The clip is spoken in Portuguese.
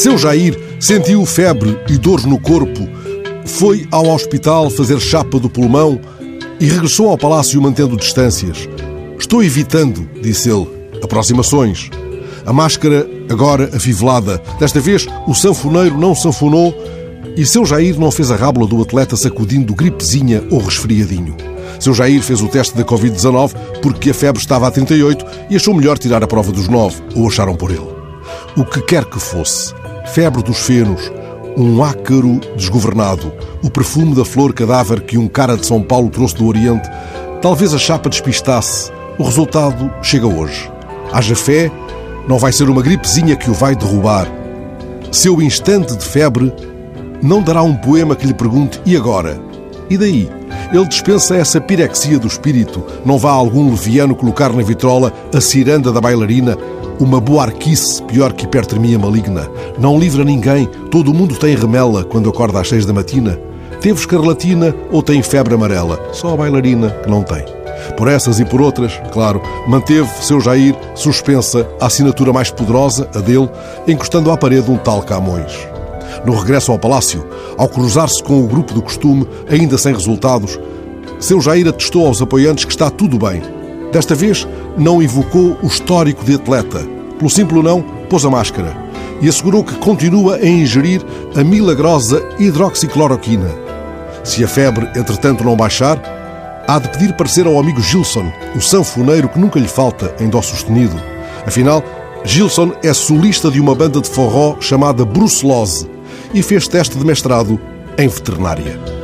Seu Jair sentiu febre e dores no corpo, foi ao hospital fazer chapa do pulmão e regressou ao palácio mantendo distâncias. Estou evitando, disse ele, aproximações. A máscara agora afivelada. Desta vez o sanfoneiro não sanfonou e seu Jair não fez a rábula do atleta sacudindo gripezinha ou resfriadinho. Seu Jair fez o teste da Covid-19 porque a febre estava a 38 e achou melhor tirar a prova dos 9, ou acharam por ele. O que quer que fosse, febre dos fenos, um ácaro desgovernado, o perfume da flor cadáver que um cara de São Paulo trouxe do Oriente, talvez a chapa despistasse. O resultado chega hoje. Haja fé, não vai ser uma gripezinha que o vai derrubar. Seu instante de febre não dará um poema que lhe pergunte e agora? E daí? Ele dispensa essa pirexia do espírito. Não vá algum leviano colocar na vitrola a ciranda da bailarina, uma boarquice pior que hipertermia maligna. Não livra ninguém. Todo mundo tem remela quando acorda às seis da matina. Teve escarlatina ou tem febre amarela. Só a bailarina que não tem. Por essas e por outras, claro, manteve seu Jair suspensa a assinatura mais poderosa, a dele, encostando à parede um tal Camões. No regresso ao palácio, ao cruzar-se com o grupo do costume, ainda sem resultados, seu Jair atestou aos apoiantes que está tudo bem. Desta vez, não invocou o histórico de atleta. Pelo simples não, pôs a máscara e assegurou que continua a ingerir a milagrosa hidroxicloroquina. Se a febre, entretanto, não baixar, há de pedir parecer ao amigo Gilson, o sanfoneiro que nunca lhe falta em dó sustenido. Afinal, Gilson é solista de uma banda de forró chamada Brucelose e fez teste de mestrado em veterinária.